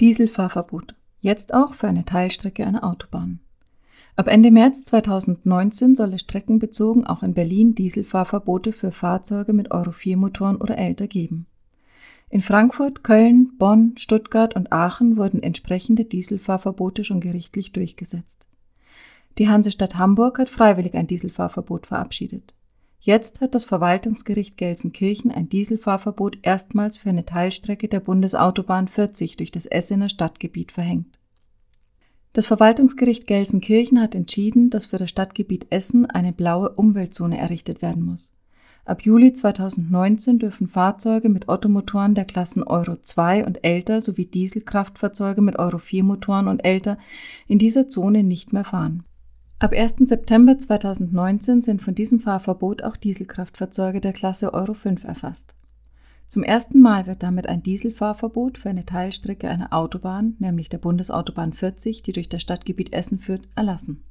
Dieselfahrverbot. Jetzt auch für eine Teilstrecke einer Autobahn. Ab Ende März 2019 soll es streckenbezogen auch in Berlin Dieselfahrverbote für Fahrzeuge mit Euro 4 Motoren oder älter geben. In Frankfurt, Köln, Bonn, Stuttgart und Aachen wurden entsprechende Dieselfahrverbote schon gerichtlich durchgesetzt. Die Hansestadt Hamburg hat freiwillig ein Dieselfahrverbot verabschiedet. Jetzt hat das Verwaltungsgericht Gelsenkirchen ein Dieselfahrverbot erstmals für eine Teilstrecke der Bundesautobahn 40 durch das Essener Stadtgebiet verhängt. Das Verwaltungsgericht Gelsenkirchen hat entschieden, dass für das Stadtgebiet Essen eine blaue Umweltzone errichtet werden muss. Ab Juli 2019 dürfen Fahrzeuge mit Ottomotoren der Klassen Euro 2 und älter sowie Dieselkraftfahrzeuge mit Euro 4 Motoren und älter in dieser Zone nicht mehr fahren. Ab 1. September 2019 sind von diesem Fahrverbot auch Dieselkraftfahrzeuge der Klasse Euro 5 erfasst. Zum ersten Mal wird damit ein Dieselfahrverbot für eine Teilstrecke einer Autobahn, nämlich der Bundesautobahn 40, die durch das Stadtgebiet Essen führt, erlassen